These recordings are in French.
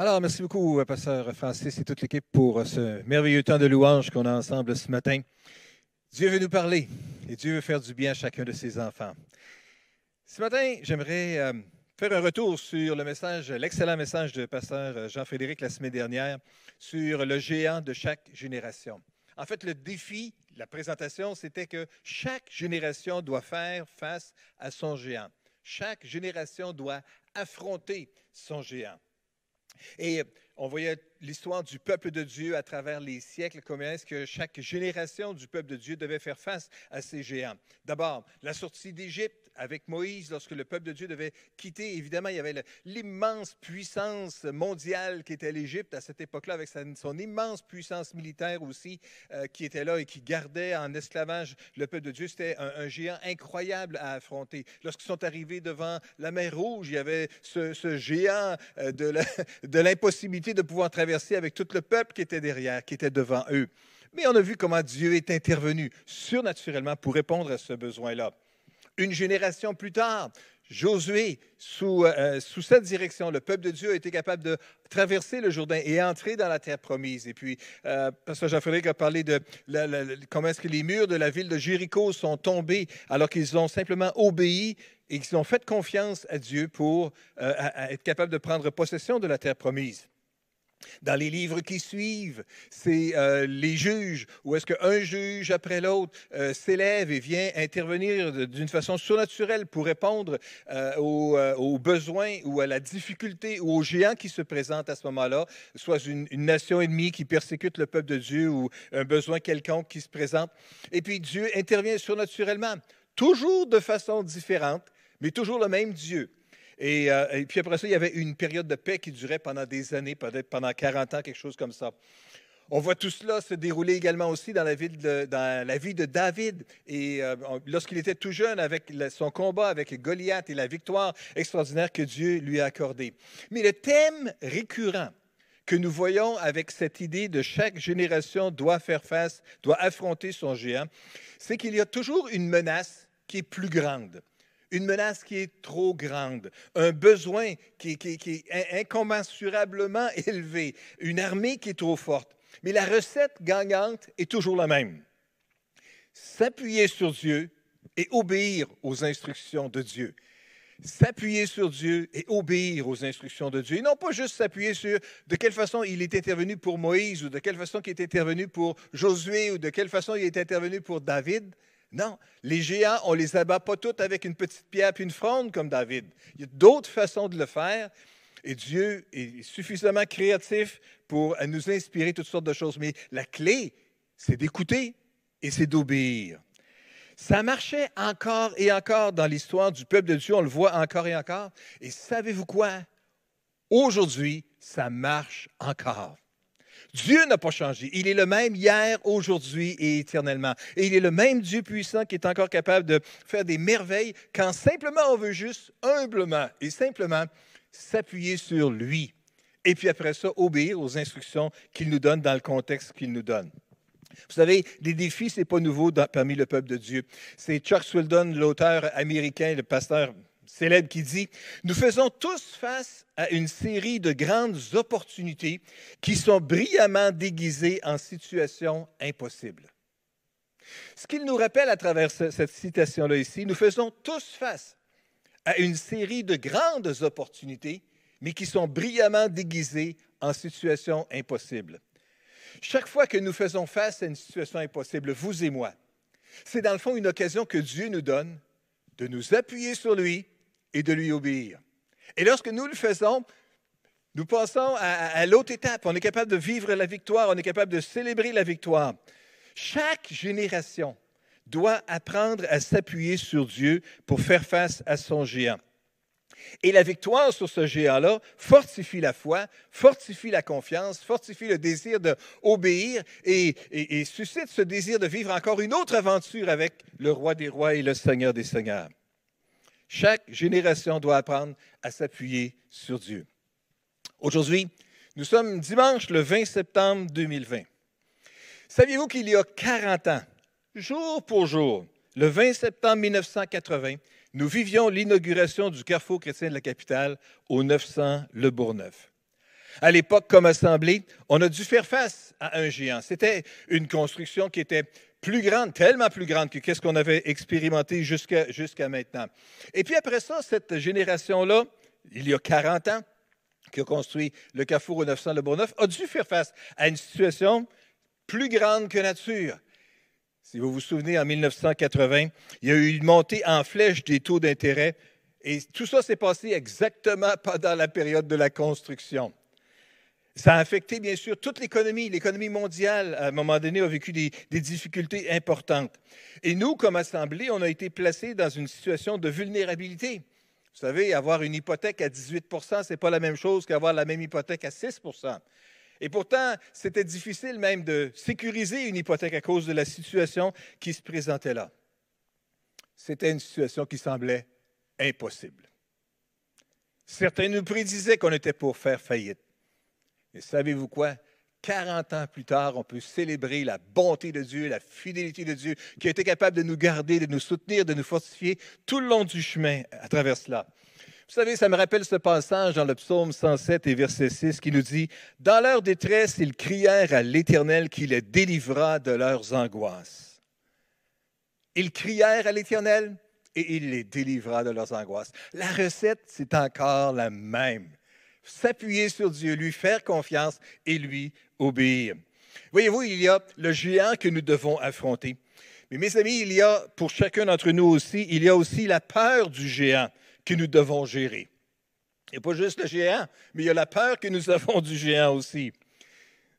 Alors, merci beaucoup, euh, Pasteur Francis et toute l'équipe pour euh, ce merveilleux temps de louange qu'on a ensemble ce matin. Dieu veut nous parler et Dieu veut faire du bien à chacun de ses enfants. Ce matin, j'aimerais euh, faire un retour sur le message, l'excellent message de Pasteur Jean-Frédéric la semaine dernière sur le géant de chaque génération. En fait, le défi, la présentation, c'était que chaque génération doit faire face à son géant. Chaque génération doit affronter son géant. Et on voyait l'histoire du peuple de Dieu à travers les siècles, comment est-ce que chaque génération du peuple de Dieu devait faire face à ces géants. D'abord, la sortie d'Égypte, avec Moïse, lorsque le peuple de Dieu devait quitter, évidemment, il y avait l'immense puissance mondiale qui était l'Égypte à cette époque-là, avec son immense puissance militaire aussi, euh, qui était là et qui gardait en esclavage le peuple de Dieu. C'était un, géant incroyable à affronter. Lorsqu'ils sont arrivés devant la mer Rouge, il y avait ce, géant euh, de l'impossibilité de pouvoir traverser avec tout le peuple qui était derrière, qui était devant eux. Mais on a vu comment Dieu est intervenu surnaturellement pour répondre à ce besoin-là. Une génération plus tard, Josué, sous, euh, sous, cette direction, le peuple de Dieu a été capable de traverser le Jourdain et entrer dans la terre promise. Et puis, euh, Pasteur Jean-Frédéric a parlé de comment est-ce que les murs de la ville de Jéricho sont tombés alors qu'ils ont simplement obéi et qu'ils ont fait confiance à Dieu pour euh, être capables de prendre possession de la terre promise. Dans les livres qui suivent, c'est euh, les juges, où est-ce qu'un juge après l'autre euh, s'élève et vient intervenir d'une façon surnaturelle pour répondre euh, aux, besoins ou à la difficulté ou aux géants qui se présentent à ce moment-là, soit une, une, nation ennemie qui persécute le peuple de Dieu ou un besoin quelconque qui se présente. Et puis Dieu intervient surnaturellement, toujours de façon différente, mais toujours le même Dieu. Euh, et, puis après ça, il y avait une période de paix qui durait pendant des années, peut-être pendant 40 ans, quelque chose comme ça. On voit tout cela se dérouler également aussi dans la, vie de David. Et euh, lorsqu'il était tout jeune, avec son combat avec Goliath et la victoire extraordinaire que Dieu lui a accordée. Mais le thème récurrent que nous voyons avec cette idée de chaque génération doit faire face, doit affronter son géant, c'est qu'il y a toujours une menace qui est plus grande une menace qui est trop grande, un besoin qui, est incommensurablement élevé, une armée qui est trop forte. Mais la recette gagnante est toujours la même. S'appuyer sur Dieu et obéir aux instructions de Dieu. S'appuyer sur Dieu et obéir aux instructions de Dieu. Et non pas juste s'appuyer sur de quelle façon il est intervenu pour Moïse ou de quelle façon il est intervenu pour Josué ou de quelle façon il est intervenu pour David, non, les géants, on les abat pas tous avec une petite pierre et une fronde comme David. Il y a d'autres façons de le faire. Et Dieu est suffisamment créatif pour nous inspirer toutes sortes de choses. Mais la clé, c'est d'écouter et c'est d'obéir. Ça marchait encore et encore dans l'histoire du peuple de Dieu. On le voit encore et encore. Et savez-vous quoi? Aujourd'hui, ça marche encore. Dieu n'a pas changé. Il est le même hier, aujourd'hui et éternellement. Et il est le même Dieu puissant qui est encore capable de faire des merveilles quand simplement on veut juste humblement et simplement s'appuyer sur lui. Et puis après ça, obéir aux instructions qu'il nous donne dans le contexte qu'il nous donne. Vous savez, les défis, ce n'est pas nouveau parmi le peuple de Dieu. C'est Chuck Swildon, l'auteur américain, le pasteur célèbre qui dit, Nous faisons tous face à une série de grandes opportunités qui sont brillamment déguisées en situations impossibles. Ce qu'il nous rappelle à travers cette citation-là ici, nous faisons tous face à une série de grandes opportunités, mais qui sont brillamment déguisées en situations impossibles. Chaque fois que nous faisons face à une situation impossible, vous et moi, c'est dans le fond une occasion que Dieu nous donne de nous appuyer sur lui et de lui obéir. Et lorsque nous le faisons, nous passons à, l'autre étape. On est capable de vivre la victoire, on est capable de célébrer la victoire. Chaque génération doit apprendre à s'appuyer sur Dieu pour faire face à son géant. Et la victoire sur ce géant-là fortifie la foi, fortifie la confiance, fortifie le désir d'obéir et, et, suscite ce désir de vivre encore une autre aventure avec le roi des rois et le seigneur des seigneurs. Chaque génération doit apprendre à s'appuyer sur Dieu. Aujourd'hui, nous sommes dimanche le 20 septembre 2020. Saviez-vous qu'il y a 40 ans, jour pour jour, le 20 septembre 1980, nous vivions l'inauguration du carrefour chrétien de la capitale au 900 Le Bourgneuf? À l'époque, comme assemblée, on a dû faire face à un géant. C'était une construction qui était plus grande, tellement plus grande que ce qu'on avait expérimenté jusqu'à maintenant. Et puis après ça, cette génération-là, il y a 40 ans, qui a construit le Carrefour au 900 Le Bourgneuf, a dû faire face à une situation plus grande que nature. Si vous vous souvenez, en 1980, il y a eu une montée en flèche des taux d'intérêt et tout ça s'est passé exactement pendant la période de la construction. Ça a affecté, bien sûr, toute l'économie. L'économie mondiale, à un moment donné, a vécu des, difficultés importantes. Et nous, comme Assemblée, on a été placés dans une situation de vulnérabilité. Vous savez, avoir une hypothèque à 18 ce n'est pas la même chose qu'avoir la même hypothèque à 6 Et pourtant, c'était difficile même de sécuriser une hypothèque à cause de la situation qui se présentait là. C'était une situation qui semblait impossible. Certains nous prédisaient qu'on était pour faire faillite. Savez-vous quoi? 40 ans plus tard, on peut célébrer la bonté de Dieu, la fidélité de Dieu, qui a été capable de nous garder, de nous soutenir, de nous fortifier tout le long du chemin à travers cela. Vous savez, ça me rappelle ce passage dans le psaume 107 et verset 6 qui nous dit, Dans leur détresse, ils crièrent à l'Éternel qui les délivra de leurs angoisses. Ils crièrent à l'Éternel et il les délivra de leurs angoisses. La recette, c'est encore la même s'appuyer sur Dieu, lui faire confiance et lui obéir. Voyez-vous, il y a le géant que nous devons affronter. Mais mes amis, il y a pour chacun d'entre nous aussi, il y a aussi la peur du géant que nous devons gérer. Et pas juste le géant, mais il y a la peur que nous avons du géant aussi.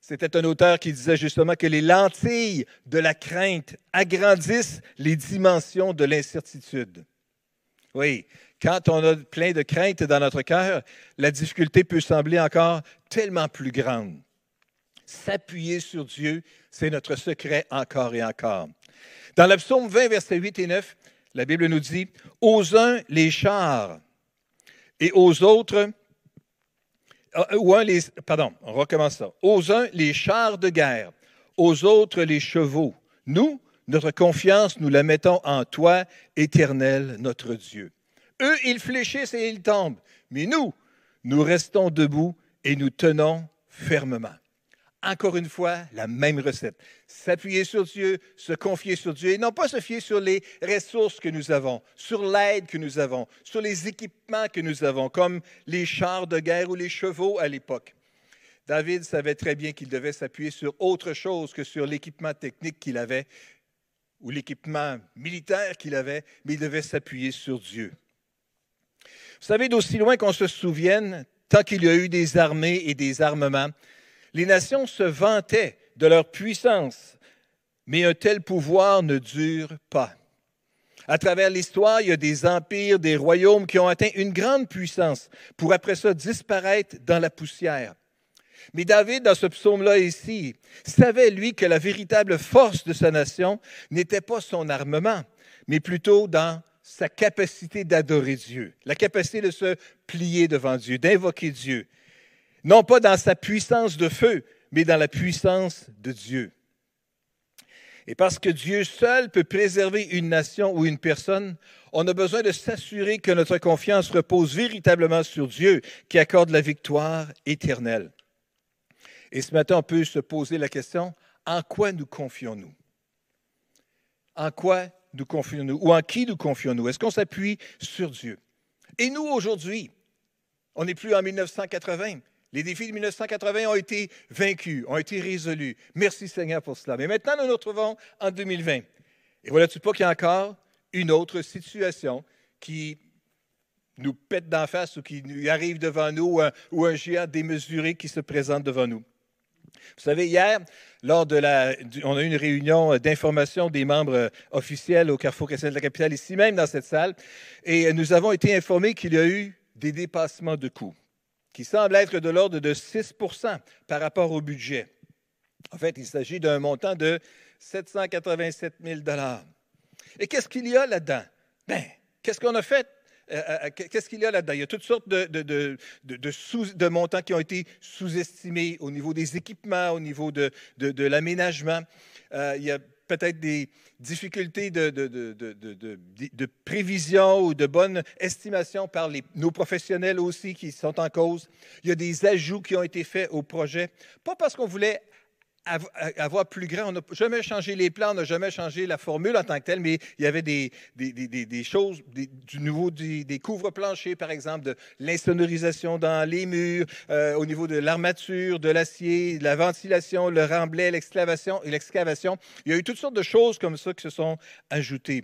C'était un auteur qui disait justement que les lentilles de la crainte agrandissent les dimensions de l'incertitude. Oui, quand on a plein de craintes dans notre cœur, la difficulté peut sembler encore tellement plus grande. S'appuyer sur Dieu, c'est notre secret encore et encore. Dans le psaume 20, versets 8 et 9, la Bible nous dit, aux uns les chars et aux autres, euh, ou un les, pardon, on recommence ça. Aux uns les chars de guerre, aux autres les chevaux. Nous, notre confiance, nous la mettons en toi, éternel notre Dieu. Eux, ils fléchissent et ils tombent. Mais nous, nous restons debout et nous tenons fermement. Encore une fois, la même recette. S'appuyer sur Dieu, se confier sur Dieu et non pas se fier sur les ressources que nous avons, sur l'aide que nous avons, sur les équipements que nous avons, comme les chars de guerre ou les chevaux à l'époque. David savait très bien qu'il devait s'appuyer sur autre chose que sur l'équipement technique qu'il avait ou l'équipement militaire qu'il avait, mais il devait s'appuyer sur Dieu. Vous savez, d'aussi loin qu'on se souvienne, tant qu'il y a eu des armées et des armements, les nations se vantaient de leur puissance, mais un tel pouvoir ne dure pas. À travers l'histoire, il y a des empires, des royaumes qui ont atteint une grande puissance pour après ça disparaître dans la poussière. Mais David, dans ce psaume-là ici, savait, lui, que la véritable force de sa nation n'était pas son armement, mais plutôt dans sa capacité d'adorer Dieu, la capacité de se plier devant Dieu, d'invoquer Dieu. Non pas dans sa puissance de feu, mais dans la puissance de Dieu. Et parce que Dieu seul peut préserver une nation ou une personne, on a besoin de s'assurer que notre confiance repose véritablement sur Dieu qui accorde la victoire éternelle. Et ce matin, on peut se poser la question, en quoi nous confions-nous? En quoi nous confions-nous ou en qui nous confions-nous? Est-ce qu'on s'appuie sur Dieu? Et nous, aujourd'hui, on n'est plus en 1980. Les défis de 1980 ont été vaincus, ont été résolus. Merci Seigneur pour cela. Mais maintenant, nous nous retrouvons en 2020. Et voilà-tu pas qu'il y a encore une autre situation qui nous pète d'en face ou qui arrive devant nous ou un, ou un géant démesuré qui se présente devant nous? Vous savez, hier, lors de la, on a eu une réunion d'information des membres officiels au Carrefour chrétien de la capitale, ici même dans cette salle, et nous avons été informés qu'il y a eu des dépassements de coûts qui semblent être de l'ordre de 6% par rapport au budget. En fait, il s'agit d'un montant de 787 000 Et qu'est-ce qu'il y a là-dedans? Bien, qu'est-ce qu'on a fait? euh, euh, euh, qu'est-ce qu'il y a là-dedans? Il y a toutes sortes de, montants qui ont été sous-estimés au niveau des équipements, au niveau de, l'aménagement. il y a peut-être des difficultés de, prévision ou de bonne estimation par nos professionnels aussi qui sont en cause. Il y a des ajouts qui ont été faits au projet, pas parce qu'on voulait avoir plus grand. On n'a jamais changé les plans, on n'a jamais changé la formule en tant que telle, mais il y avait des, choses, du nouveau des, couvre-planchers, par exemple, de l'insonorisation dans les murs, euh, au niveau de l'armature, de l'acier, de la ventilation, le remblai, l'excavation. Il y a eu toutes sortes de choses comme ça qui se sont ajoutées.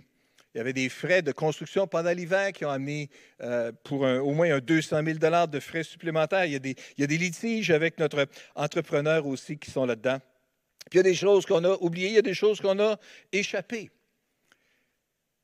Il y avait des frais de construction pendant l'hiver qui ont amené euh, pour au moins un 200 000 de frais supplémentaires. Il y, a des, il y a des litiges avec notre entrepreneur aussi qui sont là-dedans. Puis il y a des choses qu'on a oubliées, il y a des choses qu'on a échappées.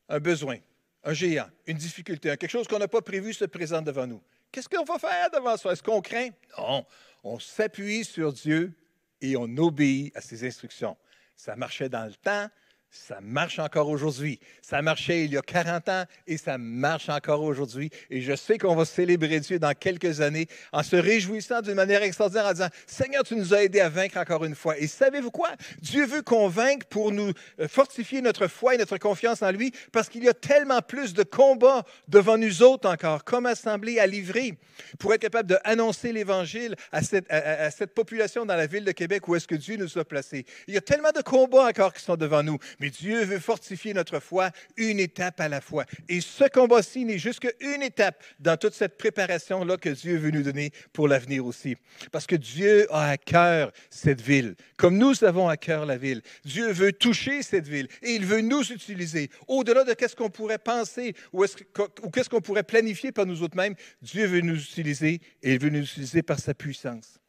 Un besoin, un géant, une difficulté, quelque chose qu'on n'a pas prévu se présente devant nous. Qu'est-ce qu'on va faire devant ça? Est-ce qu'on craint? Non, on s'appuie sur Dieu et on obéit à ses instructions. Ça marchait dans le temps, ça marche encore aujourd'hui. Ça marchait il y a 40 ans et ça marche encore aujourd'hui. Et je sais qu'on va célébrer Dieu dans quelques années en se réjouissant d'une manière extraordinaire en disant, Seigneur, tu nous as aidés à vaincre encore une fois. Et savez-vous quoi? Dieu veut convaincre pour nous euh, fortifier notre foi et notre confiance en lui parce qu'il y a tellement plus de combats devant nous autres encore, comme assemblée à livrer, pour être capable d'annoncer l'Évangile à cette, à cette population dans la ville de Québec où est-ce que Dieu nous a placés. Il y a tellement de combats encore qui sont devant nous. Mais Dieu veut fortifier notre foi une étape à la fois. Et ce combat-ci n'est juste qu'une étape dans toute cette préparation-là que Dieu veut nous donner pour l'avenir aussi. Parce que Dieu a à cœur cette ville, comme nous avons à cœur la ville. Dieu veut toucher cette ville et il veut nous utiliser. Au-delà de ce qu'on pourrait penser ou, ou qu'est-ce qu'on pourrait planifier par nous autres mêmes, Dieu veut nous utiliser et il veut nous utiliser par sa puissance.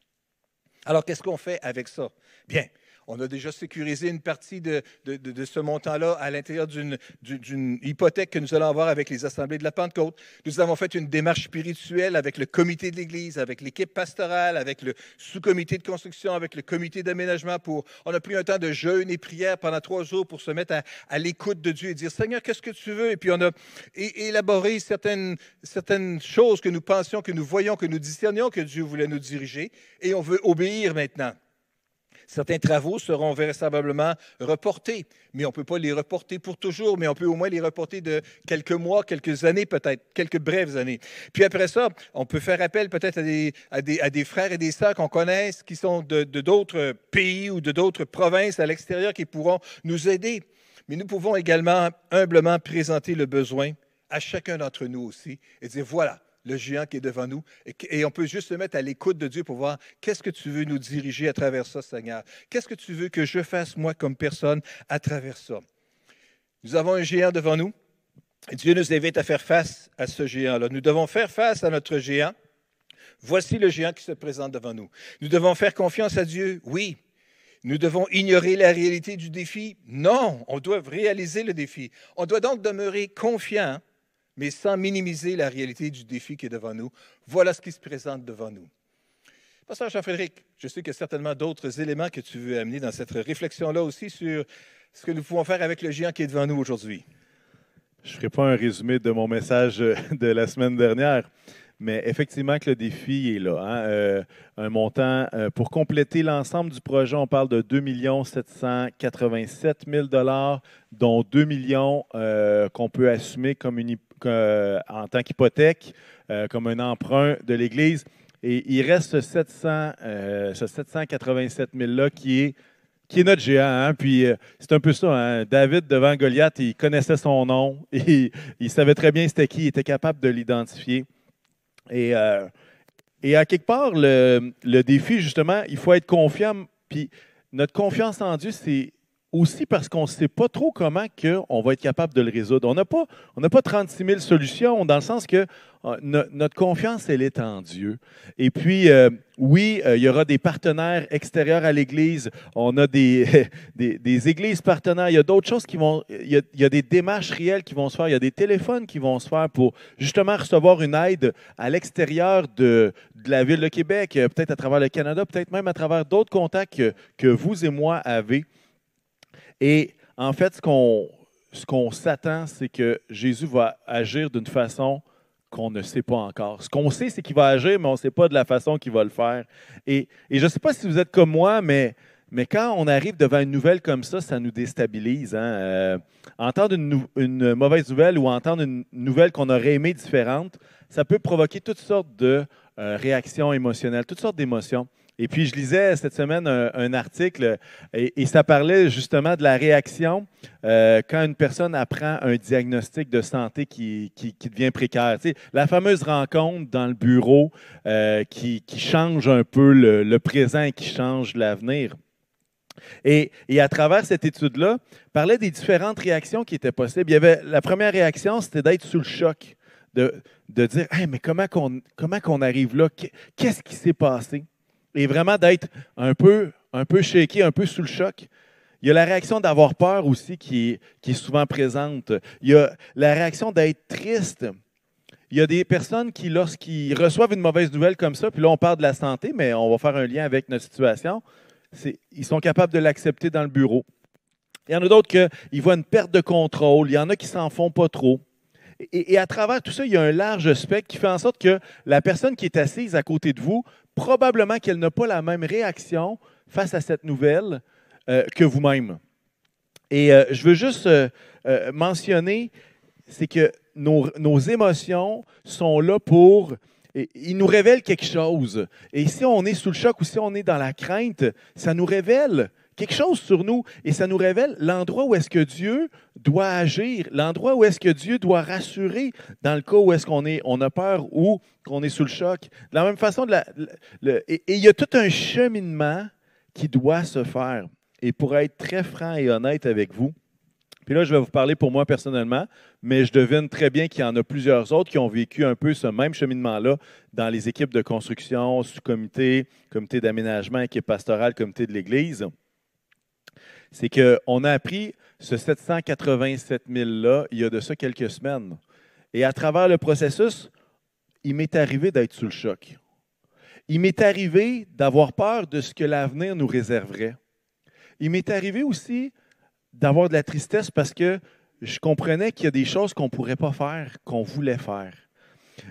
Alors, qu'est-ce qu'on fait avec ça? Bien, on a déjà sécurisé une partie de, ce montant-là à l'intérieur d'une hypothèque que nous allons avoir avec les assemblées de la Pentecôte. Nous avons fait une démarche spirituelle avec le comité de l'Église, avec l'équipe pastorale, avec le sous-comité de construction, avec le comité d'aménagement. Pour, on a pris un temps de jeûne et prière pendant trois jours pour se mettre à, l'écoute de Dieu et dire Seigneur, qu'est-ce que tu veux? Et puis on a élaboré certaines, choses que nous pensions, que nous voyons, que nous discernions que Dieu voulait nous diriger et on veut obéir maintenant. Certains travaux seront vraisemblablement reportés, mais on ne peut pas les reporter pour toujours, mais on peut au moins les reporter de quelques mois, quelques années peut-être, quelques brèves années. Puis après ça, on peut faire appel peut-être à des, frères et des sœurs qu'on connaisse qui sont de d'autres pays ou de d'autres provinces à l'extérieur qui pourront nous aider. Mais nous pouvons également humblement présenter le besoin à chacun d'entre nous aussi et dire, voilà, le géant qui est devant nous. Et, on peut juste se mettre à l'écoute de Dieu pour voir qu'est-ce que tu veux nous diriger à travers ça, Seigneur? Qu'est-ce que tu veux que je fasse, moi, comme personne, à travers ça? Nous avons un géant devant nous. Et Dieu nous invite à faire face à ce géant-là. Nous devons faire face à notre géant. Voici le géant qui se présente devant nous. Nous devons faire confiance à Dieu, oui. Nous devons ignorer la réalité du défi. Non, on doit réaliser le défi. On doit donc demeurer confiant mais sans minimiser la réalité du défi qui est devant nous. Voilà ce qui se présente devant nous. Pasteur Jean-Frédéric, je sais qu'il y a certainement d'autres éléments que tu veux amener dans cette réflexion-là aussi sur ce que nous pouvons faire avec le géant qui est devant nous aujourd'hui. Je ne ferai pas un résumé de mon message de la semaine dernière, mais effectivement que le défi est là. Hein. Euh, un montant, euh, pour compléter l'ensemble du projet, on parle de 2 787 000 dont 2 millions euh, qu'on peut assumer comme une, en tant qu'hypothèque, comme un emprunt de l'Église. Et il reste ce, 700, ce 787 000-là qui est qui est notre géant. Hein. Puis c'est un peu ça. Hein. David, devant Goliath, il connaissait son nom. Et, il savait très bien c'était qui. Il était capable de l'identifier. Et, euh, et à quelque part, le, le, défi, justement, il faut être confiant. Puis notre confiance en Dieu, c'est aussi parce qu'on ne sait pas trop comment on va être capable de le résoudre. On n'a pas, pas 36 000 solutions, dans le sens que euh, notre confiance, elle est en Dieu. Et puis, euh, oui, euh, il y aura des partenaires extérieurs à l'Église. On a des, des, églises partenaires. Il y a d'autres choses qui vont... Il y, a, il y, a, des démarches réelles qui vont se faire. Il y a des téléphones qui vont se faire pour justement recevoir une aide à l'extérieur de, de, la Ville de Québec, peut-être à travers le Canada, peut-être même à travers d'autres contacts que, que vous et moi avez. Et en fait, ce qu'on ce qu'on s'attend, c'est que Jésus va agir d'une façon qu'on ne sait pas encore. Ce qu'on sait, c'est qu'il va agir, mais on ne sait pas de la façon qu'il va le faire. Et, et je ne sais pas si vous êtes comme moi, mais Mais quand on arrive devant une nouvelle comme ça, ça nous déstabilise. Hein. Euh, entendre une, mauvaise nouvelle ou entendre une nouvelle qu'on aurait aimée différente, ça peut provoquer toutes sortes de euh, réactions émotionnelles, toutes sortes d'émotions. Et puis, je lisais cette semaine un, article et, ça parlait justement de la réaction euh, quand une personne apprend un diagnostic de santé qui, devient précaire. la fameuse rencontre dans le bureau qui, change un peu le présent et qui change l'avenir. Et, à travers cette étude-là, parlait des différentes réactions qui étaient possibles. Il y avait, la première réaction, c'était d'être sous le choc, de, dire mais comment qu'on comment qu'on arrive là? Qu'est-ce qui s'est passé Et vraiment d'être un peu, un peu shaké, un peu sous le choc. Il y a la réaction d'avoir peur aussi qui est, qui est souvent présente. Il y a la réaction d'être triste. Il y a des personnes qui, lorsqu'ils reçoivent une mauvaise nouvelle comme ça, puis là, on parle de la santé, mais on va faire un lien avec notre situation, ils sont capables de l'accepter dans le bureau. Il y en a d'autres qui voient une perte de contrôle. Il y en a qui s'en font pas trop. Et, à travers tout ça, il y a un large spectre qui fait en sorte que la personne qui est assise à côté de vous, probablement qu'elle n'a pas la même réaction face à cette nouvelle euh, que vous-même. Et euh, je veux juste euh, mentionner, c'est que nos, émotions sont là pour il nous révèle quelque chose. Et si on est sous le choc ou si on est dans la crainte, ça nous révèle quelque chose sur nous et ça nous révèle l'endroit où est-ce que Dieu doit agir, l'endroit où est-ce que Dieu doit rassurer dans le cas où est-ce qu'on est, on a peur ou qu'on est sous le choc. De la même façon, et il y a tout un cheminement qui doit se faire. Et pour être très franc et honnête avec vous, puis là, je vais vous parler pour moi personnellement, mais je devine très bien qu'il y en a plusieurs autres qui ont vécu un peu ce même cheminement-là dans les équipes de construction, sous-comité, comité d'aménagement, équipe pastorale, comité de l'Église. C'est qu'on a appris ce 787 000-là il y a de ça quelques semaines. Et à travers le processus, il m'est arrivé d'être sous le choc. Il m'est arrivé d'avoir peur de ce que l'avenir nous réserverait. Il m'est arrivé aussi d'avoir de la tristesse parce que je comprenais qu'il y a des choses qu'on ne pourrait pas faire, qu'on voulait faire.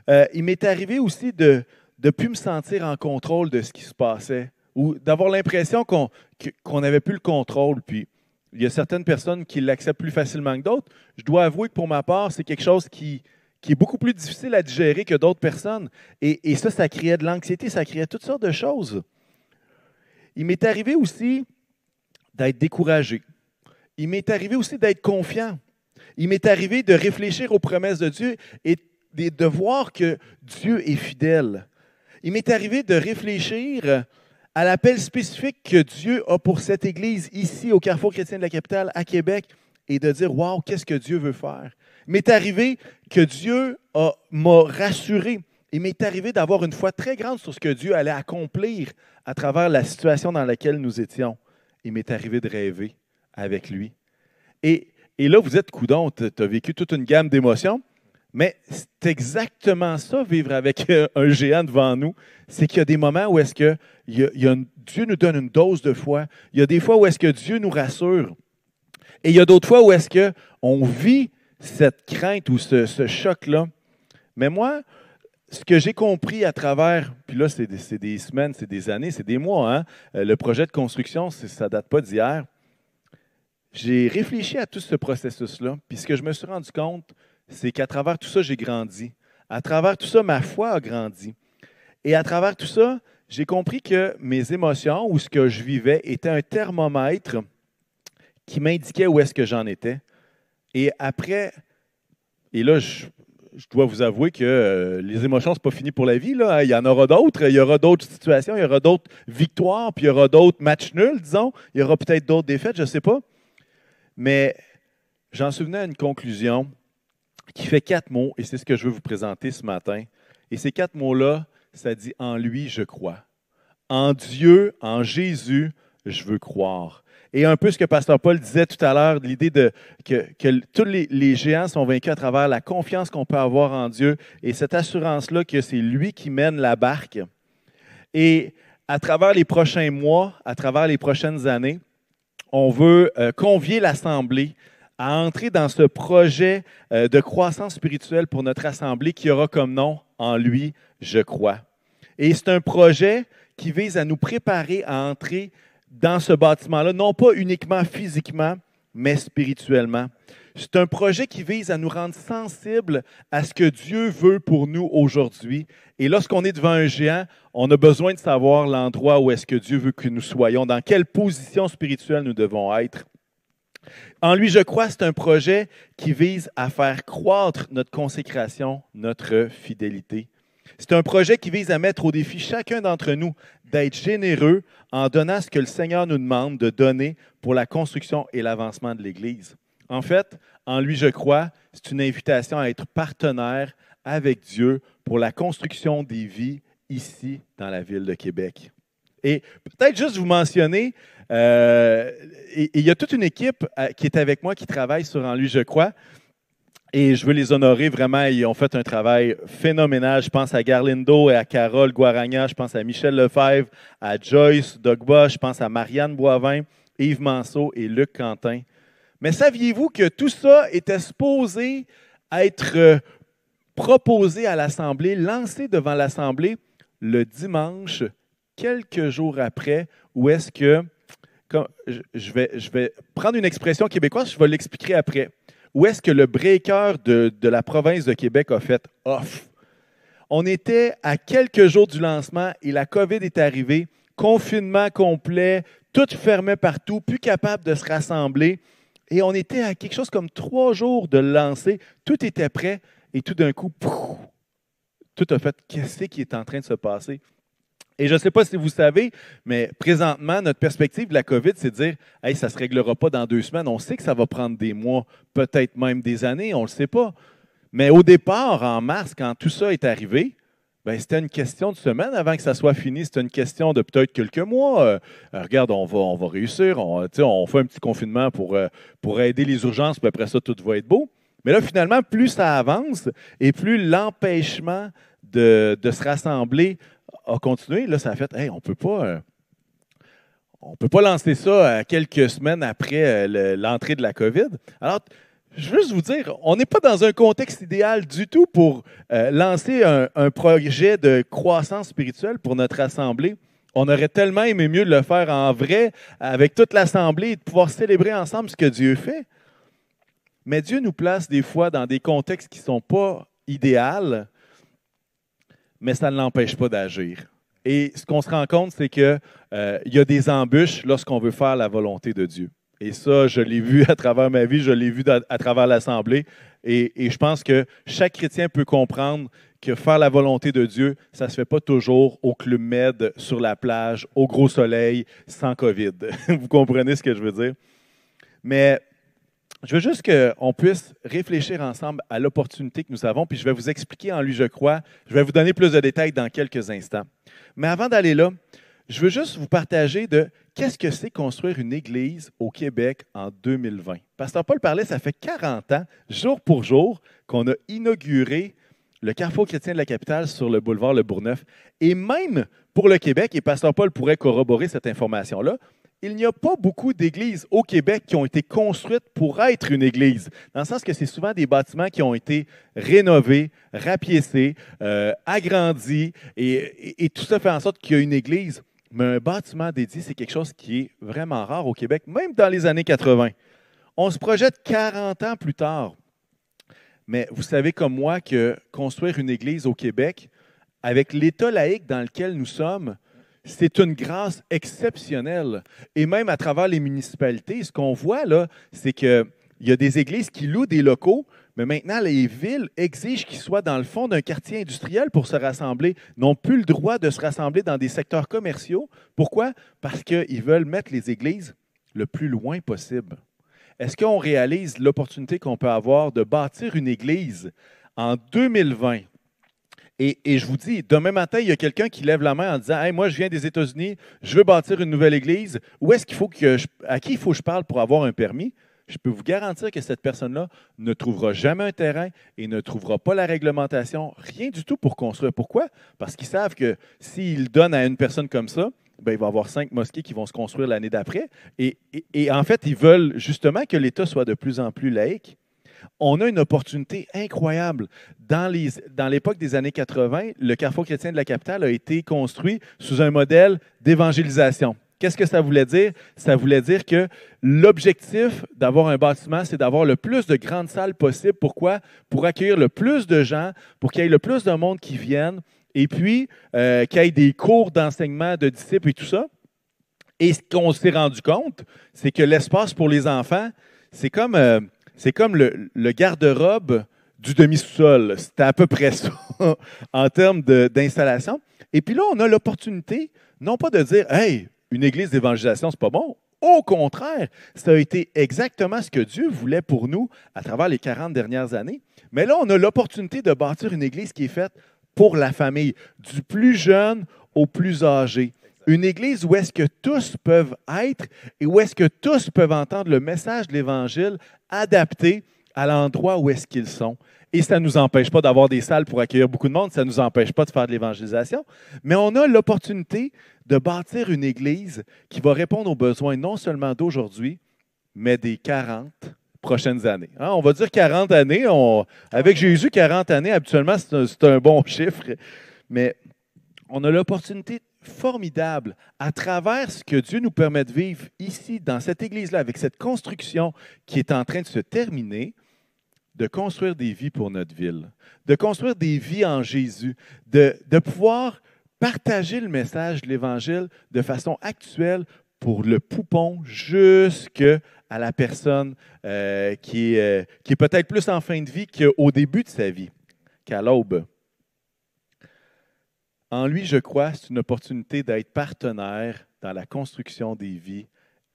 Euh, il m'est arrivé aussi de ne plus me sentir en contrôle de ce qui se passait ou d'avoir l'impression qu'on n'avait plus le contrôle. Puis, il y a certaines personnes qui l'acceptent plus facilement que d'autres. Je dois avouer que pour ma part, c'est quelque chose qui, qui est beaucoup plus difficile à digérer que d'autres personnes. Et, et, ça, ça créait de l'anxiété, ça créait toutes sortes de choses. Il m'est arrivé aussi d'être découragé il m'est arrivé aussi d'être confiant. Il m'est arrivé de réfléchir aux promesses de Dieu et de voir que Dieu est fidèle. Il m'est arrivé de réfléchir à l'appel spécifique que Dieu a pour cette Église ici au Carrefour chrétien de la capitale à Québec et de dire Waouh, qu'est-ce que Dieu veut faire? Il m'est arrivé que Dieu m'a rassuré. Il m'est arrivé d'avoir une foi très grande sur ce que Dieu allait accomplir à travers la situation dans laquelle nous étions. Il m'est arrivé de rêver avec lui. Et, là, vous êtes coudon, tu as vécu toute une gamme d'émotions, mais c'est exactement ça, vivre avec un géant devant nous. C'est qu'il y a des moments où est-ce que Dieu nous donne une dose de foi. Il y a des fois où est-ce que Dieu nous rassure. Et il y a d'autres fois où est-ce qu'on vit cette crainte ou ce, choc-là. Mais moi, ce que j'ai compris à travers, puis là, c'est des, semaines, c'est des années, c'est des mois, hein? Euh, le projet de construction, ça ne date pas d'hier j'ai réfléchi à tout ce processus-là, puis ce que je me suis rendu compte, c'est qu'à travers tout ça, j'ai grandi. À travers tout ça, ma foi a grandi. Et à travers tout ça, j'ai compris que mes émotions ou ce que je vivais était un thermomètre qui m'indiquait où est-ce que j'en étais. Et après, et là, je, dois vous avouer que euh, les émotions, ce n'est pas fini pour la vie. Là. Il y en aura d'autres. Il y aura d'autres situations, il y aura d'autres victoires, puis il y aura d'autres matchs nuls, disons. Il y aura peut-être d'autres défaites, je ne sais pas. Mais j'en souvenais à une conclusion qui fait quatre mots, et c'est ce que je veux vous présenter ce matin. Et ces quatre mots-là, ça dit En lui, je crois. En Dieu, en Jésus, je veux croire. Et un peu ce que Pasteur Paul disait tout à l'heure, l'idée que, tous les, les, géants sont vaincus à travers la confiance qu'on peut avoir en Dieu et cette assurance-là que c'est lui qui mène la barque. Et à travers les prochains mois, à travers les prochaines années, on veut euh, convier l'Assemblée à entrer dans ce projet euh, de croissance spirituelle pour notre Assemblée qui aura comme nom En lui, je crois. Et c'est un projet qui vise à nous préparer à entrer dans ce bâtiment-là, non pas uniquement physiquement, mais spirituellement. C'est un projet qui vise à nous rendre sensibles à ce que Dieu veut pour nous aujourd'hui. Et lorsqu'on est devant un géant, on a besoin de savoir l'endroit où est-ce que Dieu veut que nous soyons, dans quelle position spirituelle nous devons être. En lui, je crois, c'est un projet qui vise à faire croître notre consécration, notre fidélité. C'est un projet qui vise à mettre au défi chacun d'entre nous d'être généreux en donnant ce que le Seigneur nous demande de donner pour la construction et l'avancement de l'Église. En fait, en lui, je crois, c'est une invitation à être partenaire avec Dieu pour la construction des vies ici dans la ville de Québec. Et peut-être juste vous mentionner, euh, il y a toute une équipe euh, qui est avec moi qui travaille sur En lui, je crois. Et je veux les honorer vraiment. Ils ont fait un travail phénoménal. Je pense à Garlindo et à Carole Guaragna. Je pense à Michel Lefebvre, à Joyce Dogba. Je pense à Marianne Boivin, Yves Manceau et Luc Quentin. Mais saviez-vous que tout ça était supposé être euh, proposé à l'Assemblée, lancé devant l'Assemblée le dimanche, quelques jours après, où est-ce que, je, vais, prendre une expression québécoise, je vais l'expliquer après où est-ce que le breaker de, la province de Québec a fait off? On était à quelques jours du lancement et la COVID est arrivée, confinement complet, tout fermé partout, plus capable de se rassembler. Et on était à quelque chose comme trois jours de lancer, tout était prêt et tout d'un coup, tout a fait qu'est-ce qui est en train de se passer? Et je ne sais pas si vous savez, mais présentement, notre perspective de la COVID, c'est de dire hey, ça ne se réglera pas dans deux semaines. On sait que ça va prendre des mois, peut-être même des années, on ne le sait pas. Mais au départ, en mars, quand tout ça est arrivé, ben, c'était une question de semaines avant que ça soit fini. C'était une question de peut-être quelques mois. Euh, regarde, on va, on va réussir. On, on fait un petit confinement pour, euh, pour aider les urgences, puis après ça, tout va être beau. Mais là, finalement, plus ça avance et plus l'empêchement de, de, se rassembler a continué. Là, ça a fait, hey, on peut. Euh, peut pas lancer ça quelques semaines après euh, l'entrée de la COVID. Alors, je veux juste vous dire, on n'est pas dans un contexte idéal du tout pour euh, lancer un, un, projet de croissance spirituelle pour notre assemblée. On aurait tellement aimé mieux le faire en vrai, avec toute l'assemblée, et de pouvoir célébrer ensemble ce que Dieu fait. Mais Dieu nous place des fois dans des contextes qui ne sont pas idéaux mais ça ne l'empêche pas d'agir. Et ce qu'on se rend compte, c'est qu'il euh, y a des embûches lorsqu'on veut faire la volonté de Dieu. Et ça, je l'ai vu à travers ma vie, je l'ai vu à, travers l'Assemblée. Et, je pense que chaque chrétien peut comprendre que faire la volonté de Dieu, ça ne se fait pas toujours au Club Med, sur la plage, au gros soleil, sans COVID. Vous comprenez ce que je veux dire? Mais je veux juste qu'on puisse réfléchir ensemble à l'opportunité que nous avons, puis je vais vous expliquer en lui, je crois. Je vais vous donner plus de détails dans quelques instants. Mais avant d'aller là, je veux juste vous partager de qu'est-ce que c'est construire une église au Québec en 2020. Pasteur Paul parlait, ça fait 40 ans, jour pour jour, qu'on a inauguré le Carrefour chrétien de la capitale sur le boulevard Le Bourgneuf. Et même pour le Québec, et Pasteur Paul pourrait corroborer cette information-là, il n'y a pas beaucoup d'églises au Québec qui ont été construites pour être une église, dans le sens que c'est souvent des bâtiments qui ont été rénovés, rapiécés, euh, agrandis, et, tout ça fait en sorte qu'il y a une église. Mais un bâtiment dédié, c'est quelque chose qui est vraiment rare au Québec, même dans les années 80. On se projette 40 ans plus tard. Mais vous savez comme moi que construire une église au Québec, avec l'état laïque dans lequel nous sommes, c'est une grâce exceptionnelle. Et même à travers les municipalités, ce qu'on voit là, c'est qu'il y a des églises qui louent des locaux, mais maintenant, les villes exigent qu'ils soient dans le fond d'un quartier industriel pour se rassembler, n'ont plus le droit de se rassembler dans des secteurs commerciaux. Pourquoi? Parce qu'ils veulent mettre les églises le plus loin possible. Est-ce qu'on réalise l'opportunité qu'on peut avoir de bâtir une église en 2020 et, je vous dis, demain matin, il y a quelqu'un qui lève la main en disant Hey, moi, je viens des États-Unis, je veux bâtir une nouvelle église. Où est-ce qu'il faut que à qui il faut je parle pour avoir un permis? Je peux vous garantir que cette personne-là ne trouvera jamais un terrain et ne trouvera pas la réglementation, rien du tout pour construire. Pourquoi? Parce qu'ils savent que s'ils donnent à une personne comme ça, ben, il va y avoir cinq mosquées qui vont se construire l'année d'après. et, en fait, ils veulent justement que l'État soit de plus en plus laïque on a une opportunité incroyable. Dans, l'époque des années 80, le Carrefour chrétien de la capitale a été construit sous un modèle d'évangélisation. Qu'est-ce que ça voulait dire? Ça voulait dire que l'objectif d'avoir un bâtiment, c'est d'avoir le plus de grandes salles possible. Pourquoi? Pour accueillir le plus de gens, pour qu'il y ait le plus de monde qui viennent, et puis euh, qu'il y ait des cours d'enseignement de disciples et tout ça. Et ce qu'on s'est rendu compte, c'est que l'espace pour les enfants, c'est comme, euh, c'est comme le, garde-robe du demi-sous-sol. C'était à peu près ça en termes d'installation. Et puis là, on a l'opportunité, non pas de dire, hey, une église d'évangélisation, c'est pas bon. Au contraire, ça a été exactement ce que Dieu voulait pour nous à travers les 40 dernières années. Mais là, on a l'opportunité de bâtir une église qui est faite pour la famille, du plus jeune au plus âgé. Une église où est-ce que tous peuvent être et où est-ce que tous peuvent entendre le message de l'Évangile adapté à l'endroit où est-ce qu'ils sont. Et ça ne nous empêche pas d'avoir des salles pour accueillir beaucoup de monde, ça ne nous empêche pas de faire de l'évangélisation, mais on a l'opportunité de bâtir une Église qui va répondre aux besoins non seulement d'aujourd'hui, mais des 40 prochaines années. Hein, on va dire 40 années. avec Jésus, 40 années, habituellement, c'est un, un bon chiffre, mais on a l'opportunité formidable à travers ce que Dieu nous permet de vivre ici, dans cette Église-là, avec cette construction qui est en train de se terminer, de construire des vies pour notre ville, de construire des vies en Jésus, de, pouvoir partager le message de l'Évangile de façon actuelle pour le poupon jusqu'à la personne euh, qui euh, qui est peut-être plus en fin de vie qu'au début de sa vie, qu'à l'aube. En lui, je crois, c'est une opportunité d'être partenaire dans la construction des vies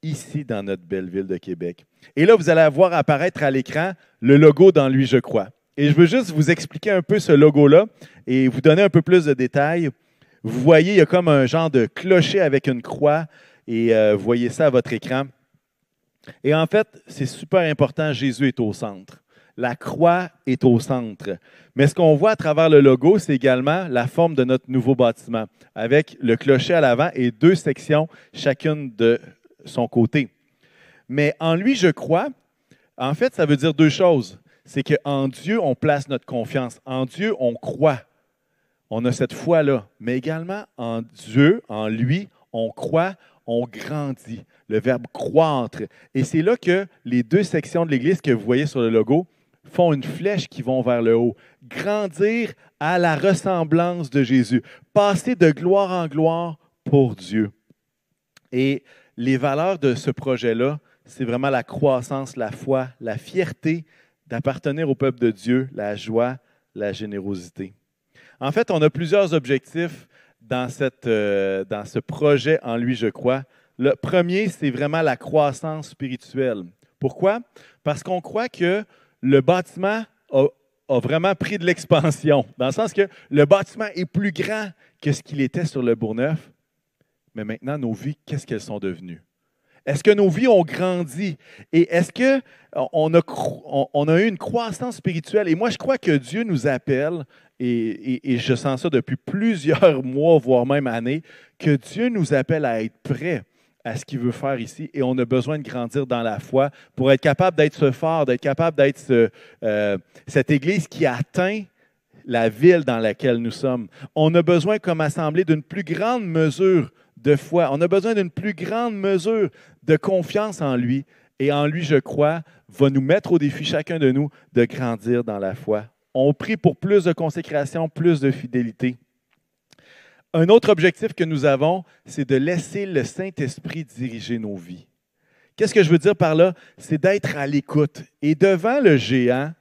ici dans notre belle ville de Québec. Et là, vous allez voir apparaître à l'écran le logo dans lui, je crois. Et je veux juste vous expliquer un peu ce logo-là et vous donner un peu plus de détails. Vous voyez, il y a comme un genre de clocher avec une croix et euh, vous voyez ça à votre écran. Et en fait, c'est super important, Jésus est au centre. La croix est au centre. Mais ce qu'on voit à travers le logo, c'est également la forme de notre nouveau bâtiment, avec le clocher à l'avant et deux sections, chacune de son côté. Mais en lui, je crois, en fait, ça veut dire deux choses. C'est qu'en Dieu, on place notre confiance. En Dieu, on croit. On a cette foi-là. Mais également, en Dieu, en lui, on croit, on grandit. Le verbe croître. Et c'est là que les deux sections de l'Église que vous voyez sur le logo font une flèche qui vont vers le haut. Grandir à la ressemblance de Jésus. Passer de gloire en gloire pour Dieu. Et les valeurs de ce projet-là, c'est vraiment la croissance, la foi, la fierté d'appartenir au peuple de Dieu, la joie, la générosité. En fait, on a plusieurs objectifs dans, cette, euh, dans ce projet en lui, je crois. Le premier, c'est vraiment la croissance spirituelle. Pourquoi? Parce qu'on croit que le bâtiment a, vraiment pris de l'expansion, dans le sens que le bâtiment est plus grand que ce qu'il était sur le Bourgneuf, mais maintenant, nos vies, qu'est-ce qu'elles sont devenues? Est-ce que nos vies ont grandi? Et est-ce qu'on a, on a eu une croissance spirituelle? Et moi, je crois que Dieu nous appelle, et, et, je sens ça depuis plusieurs mois, voire même années, que Dieu nous appelle à être prêts à ce qu'il veut faire ici. Et on a besoin de grandir dans la foi pour être capable d'être ce fort, d'être capable d'être euh, cette Église qui atteint la ville dans laquelle nous sommes. On a besoin, comme assemblée, d'une plus grande mesure de foi. On a besoin d'une plus grande mesure de confiance en lui. Et en lui, je crois, va nous mettre au défi, chacun de nous, de grandir dans la foi. On prie pour plus de consécration, plus de fidélité. Un autre objectif que nous avons, c'est de laisser le Saint-Esprit diriger nos vies. Qu'est-ce que je veux dire par là? C'est d'être à l'écoute. Et devant le géant,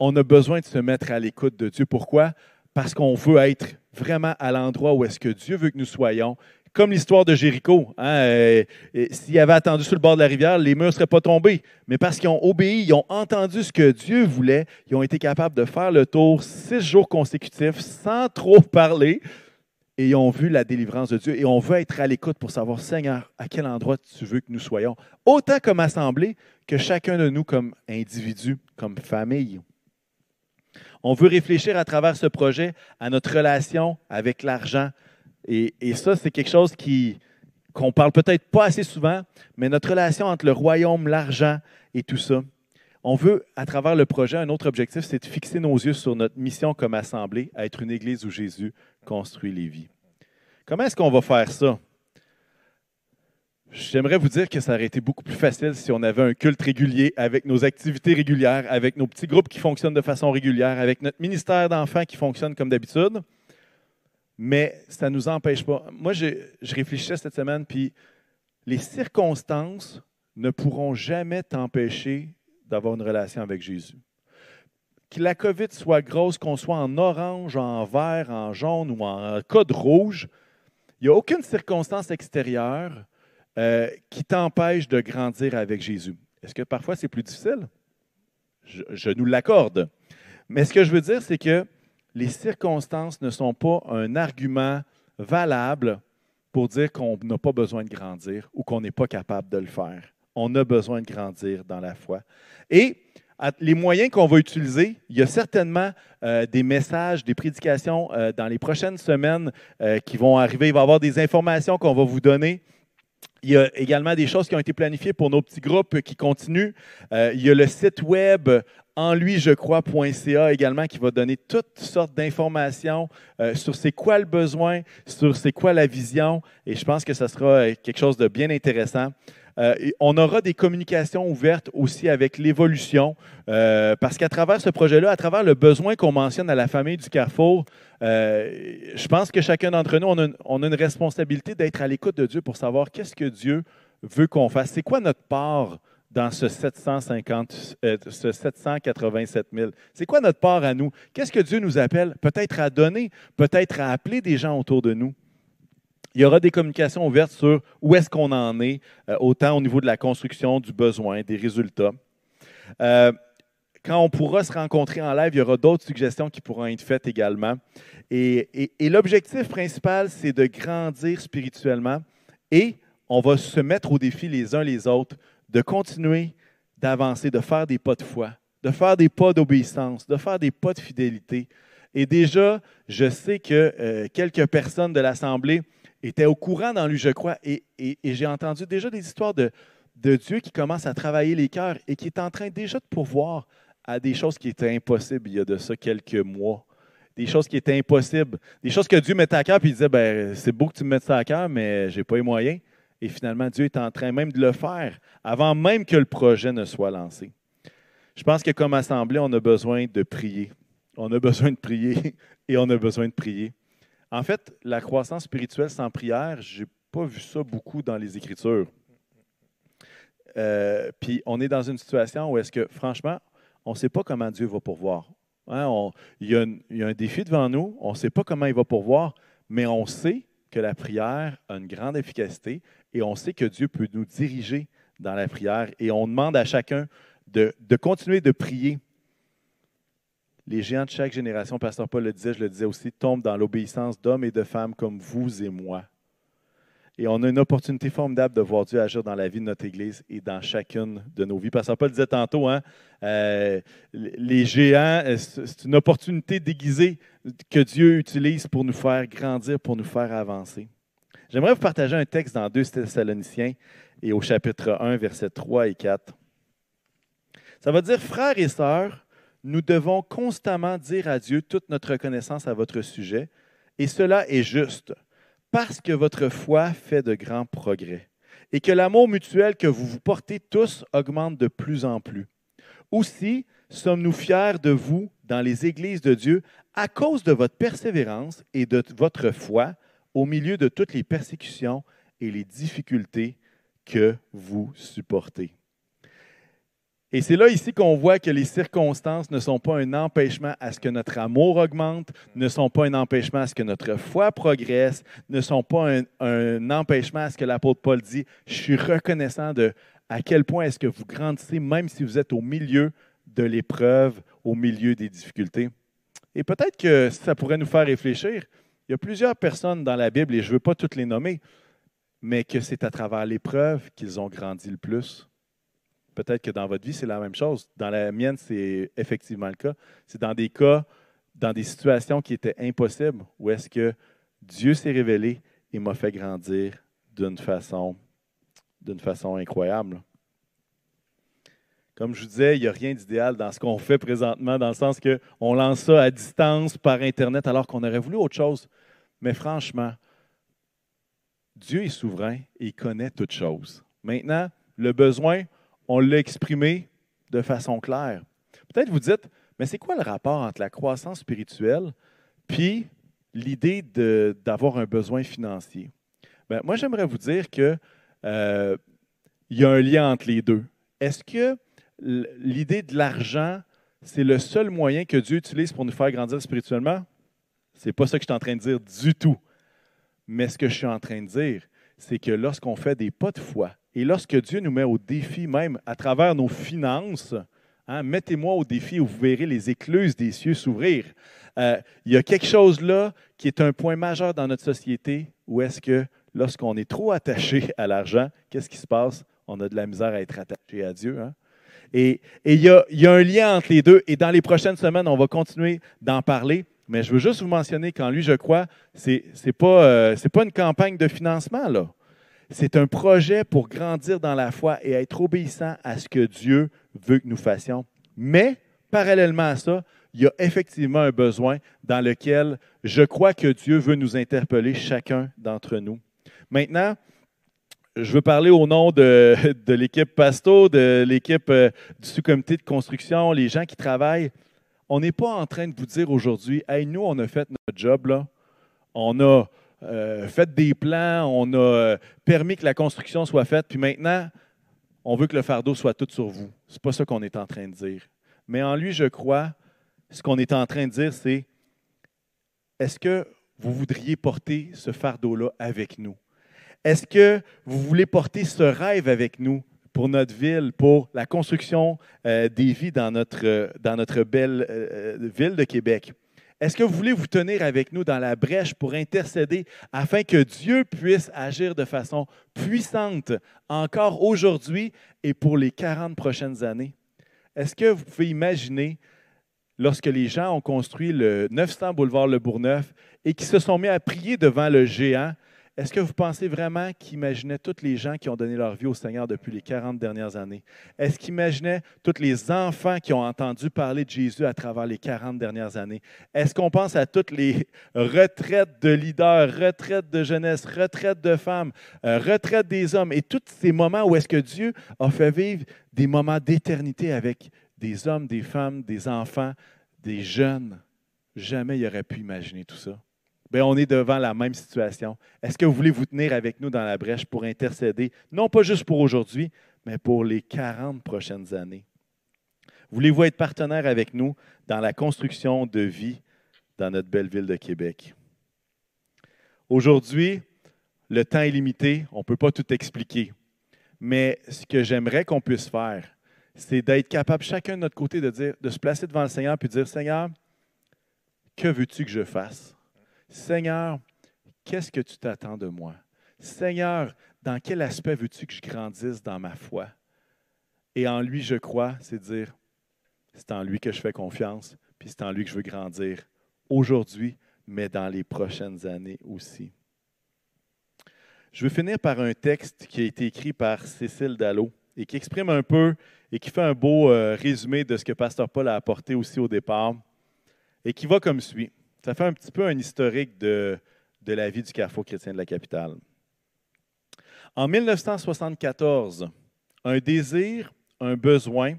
on a besoin de se mettre à l'écoute de Dieu. Pourquoi? Parce qu'on veut être vraiment à l'endroit où est-ce que Dieu veut que nous soyons comme l'histoire de Jéricho. Hein, euh, s'ils avaient attendu sur le bord de la rivière, les murs ne seraient pas tombés. Mais parce qu'ils ont obéi, ils ont entendu ce que Dieu voulait, ils ont été capables de faire le tour six jours consécutifs sans trop parler. Et ont vu la délivrance de Dieu. Et on veut être à l'écoute pour savoir, Seigneur, à quel endroit tu veux que nous soyons, autant comme assemblée que chacun de nous comme individu, comme famille. On veut réfléchir à travers ce projet à notre relation avec l'argent, et, ça, c'est quelque chose qui, qu'on parle peut-être pas assez souvent, mais notre relation entre le royaume, l'argent et tout ça. On veut, à travers le projet, un autre objectif, c'est de fixer nos yeux sur notre mission comme assemblée, à être une église où Jésus construit les vies. Comment est-ce qu'on va faire ça? J'aimerais vous dire que ça aurait été beaucoup plus facile si on avait un culte régulier avec nos activités régulières, avec nos petits groupes qui fonctionnent de façon régulière, avec notre ministère d'enfants qui fonctionne comme d'habitude. Mais ça ne nous empêche pas. Moi, je, je réfléchissais cette semaine, puis les circonstances ne pourront jamais t'empêcher d'avoir une relation avec Jésus. Que la COVID soit grosse, qu'on soit en orange, en vert, en jaune ou en code rouge, il n'y a aucune circonstance extérieure euh, qui t'empêche de grandir avec Jésus. Est-ce que parfois c'est plus difficile? Je, nous l'accorde. Mais ce que je veux dire, c'est que les circonstances ne sont pas un argument valable pour dire qu'on n'a pas besoin de grandir ou qu'on n'est pas capable de le faire. On a besoin de grandir dans la foi. Et les moyens qu'on va utiliser, il y a certainement euh, des messages, des prédications euh, dans les prochaines semaines qui vont arriver. Il va y avoir des informations qu'on va vous donner il y a également des choses qui ont été planifiées pour nos petits groupes qui continuent. Euh, il y a le site web en également qui va donner toutes sortes d'informations euh, sur c'est quoi le besoin, sur c'est quoi la vision et je pense que ce sera euh, quelque chose de bien intéressant. Euh, on aura des communications ouvertes aussi avec l'évolution, euh, parce qu'à travers ce projet-là, à travers le besoin qu'on mentionne à la famille du Carrefour, euh, je pense que chacun d'entre nous, on a, une, responsabilité d'être à l'écoute de Dieu pour savoir qu'est-ce que Dieu veut qu'on fasse. C'est quoi notre part dans ce, 750, ce 787 000? C'est quoi notre part à nous? Qu'est-ce que Dieu nous appelle? Peut-être à donner, peut-être à appeler des gens autour de nous? Il y aura des communications ouvertes sur où est-ce qu'on en est, euh, autant au niveau de la construction, du besoin, des résultats. Euh, quand on pourra se rencontrer en live, il y aura d'autres suggestions qui pourront être faites également. Et, l'objectif principal, c'est de grandir spirituellement et on va se mettre au défi les uns les autres de continuer d'avancer, de faire des pas de foi, de faire des pas d'obéissance, de faire des pas de fidélité. Et déjà, je sais que euh, quelques personnes de l'Assemblée était au courant dans lui, je crois, et, j'ai entendu déjà des histoires de, Dieu qui commence à travailler les cœurs et qui est en train déjà de pourvoir à des choses qui étaient impossibles il y a de ça quelques mois. Des choses qui étaient impossibles. Des choses que Dieu mettait à cœur, puis il disait ben, C'est beau que tu me mettes ça à cœur, mais je n'ai pas les moyens. Et finalement, Dieu est en train même de le faire avant même que le projet ne soit lancé. Je pense que comme assemblée, on a besoin de prier. On a besoin de prier et on a besoin de prier. En fait, la croissance spirituelle sans prière, je n'ai pas vu ça beaucoup dans les Écritures. Euh, puis on est dans une situation où est-ce que, franchement, on ne sait pas comment Dieu va pourvoir. Hein, il, y a un défi devant nous, on ne sait pas comment il va pourvoir, mais on sait que la prière a une grande efficacité et on sait que Dieu peut nous diriger dans la prière et on demande à chacun de continuer de prier les géants de chaque génération, Pasteur Paul le disait, je le disais aussi, tombent dans l'obéissance d'hommes et de femmes comme vous et moi. Et on a une opportunité formidable de voir Dieu agir dans la vie de notre Église et dans chacune de nos vies. Pasteur Paul disait tantôt, hein, euh, les géants, euh, c'est une opportunité déguisée que Dieu utilise pour nous faire grandir, pour nous faire avancer. J'aimerais vous partager un texte dans 2 Thessaloniciens et au chapitre 1, versets 3 et 4. Ça va dire, frères et sœurs, nous devons constamment dire à Dieu toute notre reconnaissance à votre sujet, et cela est juste, parce que votre foi fait de grands progrès, et que l'amour mutuel que vous vous portez tous augmente de plus en plus. Aussi sommes-nous fiers de vous dans les églises de Dieu à cause de votre persévérance et de votre foi au milieu de toutes les persécutions et les difficultés que vous supportez. Et c'est là ici qu'on voit que les circonstances ne sont pas un empêchement à ce que notre amour augmente, ne sont pas un empêchement à ce que notre foi progresse, ne sont pas un, empêchement à ce que l'apôtre Paul dit, je suis reconnaissant de à quel point est-ce que vous grandissez, même si vous êtes au milieu de l'épreuve, au milieu des difficultés. Et peut-être que ça pourrait nous faire réfléchir. Il y a plusieurs personnes dans la Bible, et je ne veux pas toutes les nommer, mais que c'est à travers l'épreuve qu'ils ont grandi le plus. Peut-être que dans votre vie, c'est la même chose. Dans la mienne, c'est effectivement le cas. C'est dans des cas, dans des situations qui étaient impossibles, où est-ce que Dieu s'est révélé et m'a fait grandir d'une façon, d'une façon incroyable. Comme je vous disais, il n'y a rien d'idéal dans ce qu'on fait présentement, dans le sens qu'on lance ça à distance par Internet alors qu'on aurait voulu autre chose. Mais franchement, Dieu est souverain et il connaît toutes choses. Maintenant, le besoin, on l'a exprimé de façon claire. Peut-être vous dites, mais c'est quoi le rapport entre la croissance spirituelle puis l'idée d'avoir un besoin financier? Ben, moi, j'aimerais vous dire qu'il euh, y a un lien entre les deux. Est-ce que l'idée de l'argent, c'est le seul moyen que Dieu utilise pour nous faire grandir spirituellement? Ce n'est pas ça que je suis en train de dire du tout. Mais ce que je suis en train de dire, c'est que lorsqu'on fait des pas de foi et lorsque Dieu nous met au défi, même à travers nos finances, hein, mettez-moi au défi où vous verrez les écluses des cieux s'ouvrir. Euh, il y a quelque chose là qui est un point majeur dans notre société où est-ce que lorsqu'on est trop attaché à l'argent, qu'est-ce qui se passe? On a de la misère à être attaché à Dieu. Hein? Et il y, a un lien entre les deux. Et dans les prochaines semaines, on va continuer d'en parler. Mais je veux juste vous mentionner qu'en lui, je crois, ce n'est pas, euh, pas une campagne de financement. là. C'est un projet pour grandir dans la foi et être obéissant à ce que Dieu veut que nous fassions. Mais, parallèlement à ça, il y a effectivement un besoin dans lequel je crois que Dieu veut nous interpeller chacun d'entre nous. Maintenant, je veux parler au nom de, l'équipe Pasto, de l'équipe euh, du sous-comité de construction, les gens qui travaillent. On n'est pas en train de vous dire aujourd'hui, hey, nous, on a fait notre job, là. On a euh, fait des plans, on a euh, permis que la construction soit faite, puis maintenant, on veut que le fardeau soit tout sur vous. Ce n'est pas ça qu'on est en train de dire. Mais en lui, je crois, ce qu'on est en train de dire, c'est est-ce que vous voudriez porter ce fardeau-là avec nous? Est-ce que vous voulez porter ce rêve avec nous pour notre ville, pour la construction euh, des vies dans notre, dans notre belle ville de Québec? Est-ce que vous voulez vous tenir avec nous dans la brèche pour intercéder afin que Dieu puisse agir de façon puissante encore aujourd'hui et pour les 40 prochaines années? Est-ce que vous pouvez imaginer lorsque les gens ont construit le 900 boulevard Le Bourgneuf et qui se sont mis à prier devant le géant est-ce que vous pensez vraiment qu'ils imaginaient tous les gens qui ont donné leur vie au Seigneur depuis les 40 dernières années? Est-ce qu'ils imaginaient tous les enfants qui ont entendu parler de Jésus à travers les 40 dernières années? Est-ce qu'on pense à toutes les retraites de leaders, retraites de jeunesse, retraites de femmes, euh, retraites des hommes et tous ces moments où est-ce que Dieu a fait vivre des moments d'éternité avec des hommes, des femmes, des enfants, des jeunes? Jamais il aurait pu imaginer tout ça. Bien, on est devant la même situation. Est-ce que vous voulez vous tenir avec nous dans la brèche pour intercéder, non pas juste pour aujourd'hui, mais pour les 40 prochaines années? Voulez-vous être partenaire avec nous dans la construction de vie dans notre belle ville de Québec? Aujourd'hui, le temps est limité, on ne peut pas tout expliquer. Mais ce que j'aimerais qu'on puisse faire, c'est d'être capable, chacun de notre côté, de, dire, de se placer devant le Seigneur et de dire Seigneur, que veux-tu que je fasse? Seigneur, qu'est-ce que tu t'attends de moi? Seigneur, dans quel aspect veux-tu que je grandisse dans ma foi? Et en lui, je crois, c'est dire, c'est en lui que je fais confiance, puis c'est en lui que je veux grandir aujourd'hui, mais dans les prochaines années aussi. Je veux finir par un texte qui a été écrit par Cécile Dallot et qui exprime un peu et qui fait un beau euh, résumé de ce que Pasteur Paul a apporté aussi au départ et qui va comme suit. Ça fait un petit peu un historique de, de la vie du Carrefour chrétien de la capitale. En 1974, un désir, un besoin,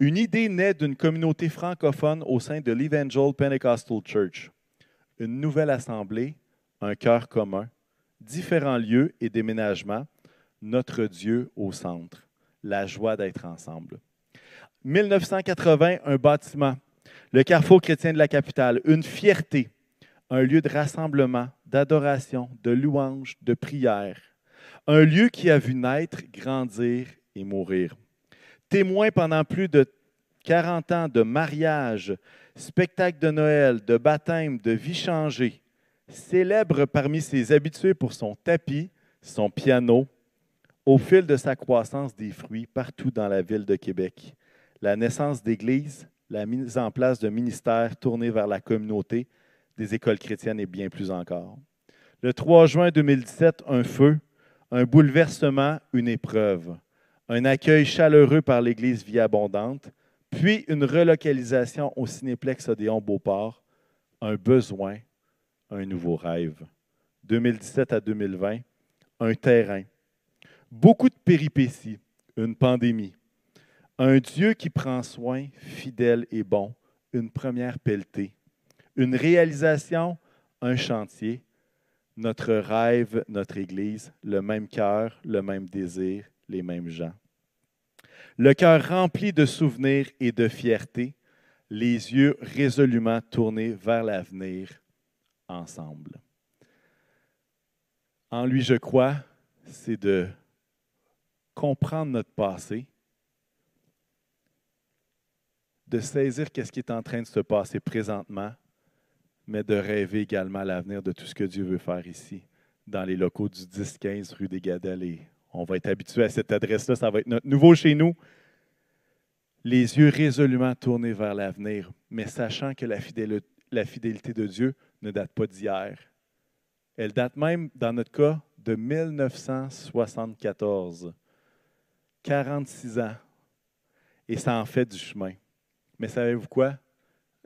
une idée naît d'une communauté francophone au sein de l'Evangel Pentecostal Church. Une nouvelle assemblée, un cœur commun, différents lieux et déménagements, notre Dieu au centre, la joie d'être ensemble. 1980, un bâtiment, le carrefour chrétien de la capitale, une fierté, un lieu de rassemblement, d'adoration, de louange, de prière. Un lieu qui a vu naître, grandir et mourir. Témoin pendant plus de 40 ans de mariage, spectacle de Noël, de baptême, de vie changée. Célèbre parmi ses habitués pour son tapis, son piano, au fil de sa croissance des fruits partout dans la ville de Québec. La naissance d'églises, la mise en place de ministères tournés vers la communauté, des écoles chrétiennes et bien plus encore. Le 3 juin 2017, un feu, un bouleversement, une épreuve, un accueil chaleureux par l'Église Vie Abondante, puis une relocalisation au Cinéplex Odéon Beauport, un besoin, un nouveau rêve. 2017 à 2020, un terrain, beaucoup de péripéties, une pandémie, un Dieu qui prend soin, fidèle et bon, une première pelletée, une réalisation, un chantier, notre rêve, notre Église, le même cœur, le même désir, les mêmes gens. Le cœur rempli de souvenirs et de fierté, les yeux résolument tournés vers l'avenir ensemble. En lui, je crois, c'est de comprendre notre passé, de saisir qu'est-ce qui est en train de se passer présentement, mais de rêver également à l'avenir de tout ce que Dieu veut faire ici, dans les locaux du 10-15 rue des Gadelles. Et on va être habitué à cette adresse-là, ça va être notre nouveau chez nous. Les yeux résolument tournés vers l'avenir, mais sachant que la fidélité, la fidélité de Dieu ne date pas d'hier. Elle date même, dans notre cas, de 1974. 46 ans. Et ça en fait du chemin. Mais savez-vous quoi?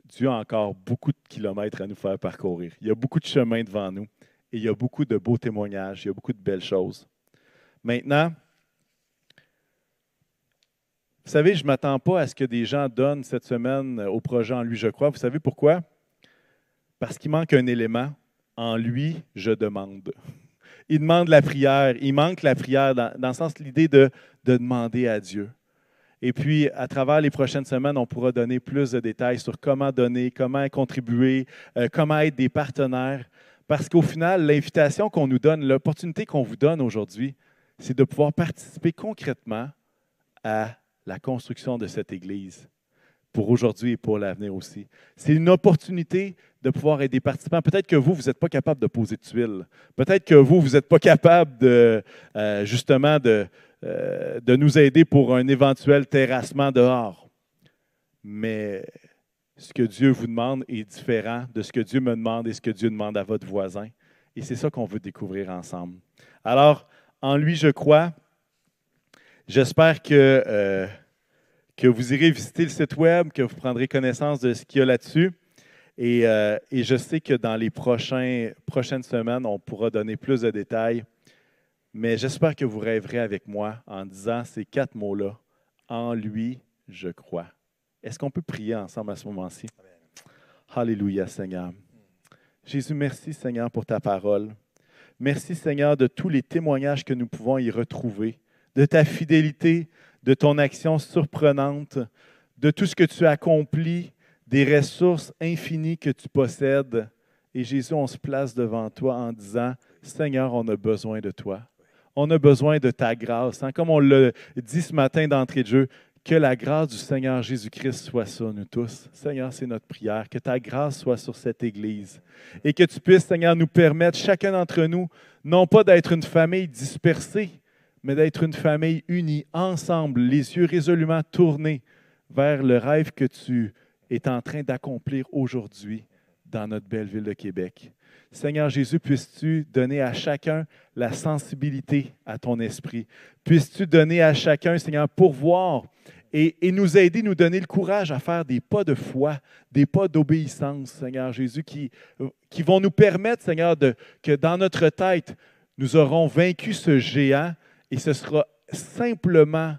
Dieu a encore beaucoup de kilomètres à nous faire parcourir. Il y a beaucoup de chemin devant nous et il y a beaucoup de beaux témoignages, il y a beaucoup de belles choses. Maintenant, vous savez, je ne m'attends pas à ce que des gens donnent cette semaine au projet en lui, je crois. Vous savez pourquoi? Parce qu'il manque un élément. En lui, je demande. Il demande la prière. Il manque la prière dans, le sens l'idée de, de demander à Dieu. Et puis, à travers les prochaines semaines, on pourra donner plus de détails sur comment donner, comment contribuer, euh, comment être des partenaires. Parce qu'au final, l'invitation qu'on nous donne, l'opportunité qu'on vous donne aujourd'hui, c'est de pouvoir participer concrètement à la construction de cette Église pour aujourd'hui et pour l'avenir aussi. C'est une opportunité de pouvoir être des participants. Peut-être que vous, vous n'êtes pas capable de poser de tuiles. Peut-être que vous, vous n'êtes pas capable de, euh, justement de, euh, de nous aider pour un éventuel terrassement dehors. Mais ce que Dieu vous demande est différent de ce que Dieu me demande et ce que Dieu demande à votre voisin. Et c'est ça qu'on veut découvrir ensemble. Alors, en lui, je crois. J'espère que, euh, que vous irez visiter le site web, que vous prendrez connaissance de ce qu'il y a là-dessus. Et, euh, je sais que dans les prochaines semaines, on pourra donner plus de détails mais j'espère que vous rêverez avec moi en disant ces quatre mots-là. En lui, je crois. Est-ce qu'on peut prier ensemble à ce moment-ci? Alléluia, Seigneur. Jésus, merci, Seigneur, pour ta parole. Merci, Seigneur, de tous les témoignages que nous pouvons y retrouver, de ta fidélité, de ton action surprenante, de tout ce que tu accomplis, des ressources infinies que tu possèdes. Et Jésus, on se place devant toi en disant, Seigneur, on a besoin de toi on a besoin de ta grâce. Hein. Comme on l'a dit ce matin d'entrée de jeu, que la grâce du Seigneur Jésus-Christ soit sur nous tous. Seigneur, c'est notre prière. Que ta grâce soit sur cette Église. Et que tu puisses, Seigneur, nous permettre, chacun d'entre nous, non pas d'être une famille dispersée, mais d'être une famille unie, ensemble, les yeux résolument tournés vers le rêve que tu es en train d'accomplir aujourd'hui dans notre belle ville de Québec. Seigneur Jésus, puisses-tu donner à chacun la sensibilité à ton esprit? Puisses-tu donner à chacun, Seigneur, pourvoir et, et, nous aider, nous donner le courage à faire des pas de foi, des pas d'obéissance, Seigneur Jésus, qui, qui vont nous permettre, Seigneur, que dans notre tête, nous aurons vaincu ce géant et ce sera simplement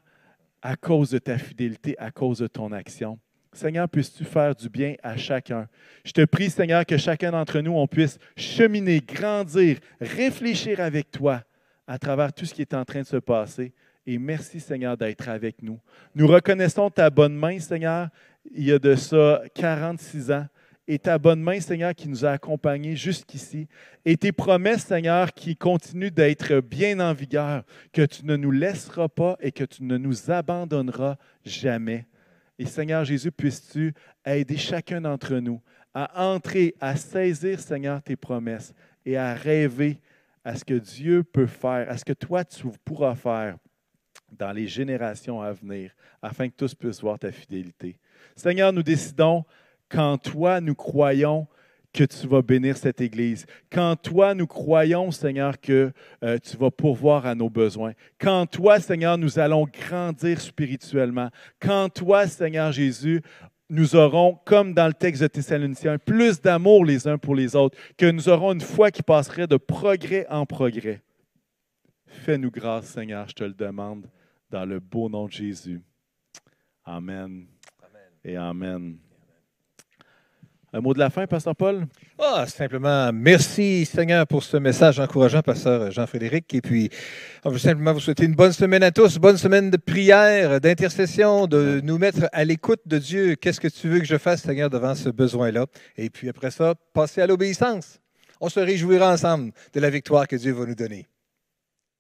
à cause de ta fidélité, à cause de ton action. Seigneur, puisses-tu faire du bien à chacun? Je te prie, Seigneur, que chacun d'entre nous, on puisse cheminer, grandir, réfléchir avec toi à travers tout ce qui est en train de se passer. Et merci, Seigneur, d'être avec nous. Nous reconnaissons ta bonne main, Seigneur, il y a de ça 46 ans. Et ta bonne main, Seigneur, qui nous a accompagnés jusqu'ici. Et tes promesses, Seigneur, qui continuent d'être bien en vigueur, que tu ne nous laisseras pas et que tu ne nous abandonneras jamais. Et Seigneur Jésus, puisses-tu aider chacun d'entre nous à entrer, à saisir, Seigneur, tes promesses et à rêver à ce que Dieu peut faire, à ce que toi, tu pourras faire dans les générations à venir, afin que tous puissent voir ta fidélité. Seigneur, nous décidons qu'en toi, nous croyons que tu vas bénir cette Église. Quand toi, nous croyons, Seigneur, que euh, tu vas pourvoir à nos besoins. Quand toi, Seigneur, nous allons grandir spirituellement. Quand toi, Seigneur Jésus, nous aurons, comme dans le texte de Thessaloniciens, plus d'amour les uns pour les autres, que nous aurons une foi qui passerait de progrès en progrès. Fais-nous grâce, Seigneur, je te le demande, dans le beau nom de Jésus. Amen. Et Amen. Un mot de la fin, Pasteur Paul? Ah, simplement, merci Seigneur pour ce message encourageant, Pasteur Jean-Frédéric. Et puis, on veut simplement vous souhaiter une bonne semaine à tous, bonne semaine de prière, d'intercession, de nous mettre à l'écoute de Dieu. Qu'est-ce que tu veux que je fasse, Seigneur, devant ce besoin-là? Et puis après ça, passer à l'obéissance. On se réjouira ensemble de la victoire que Dieu va nous donner.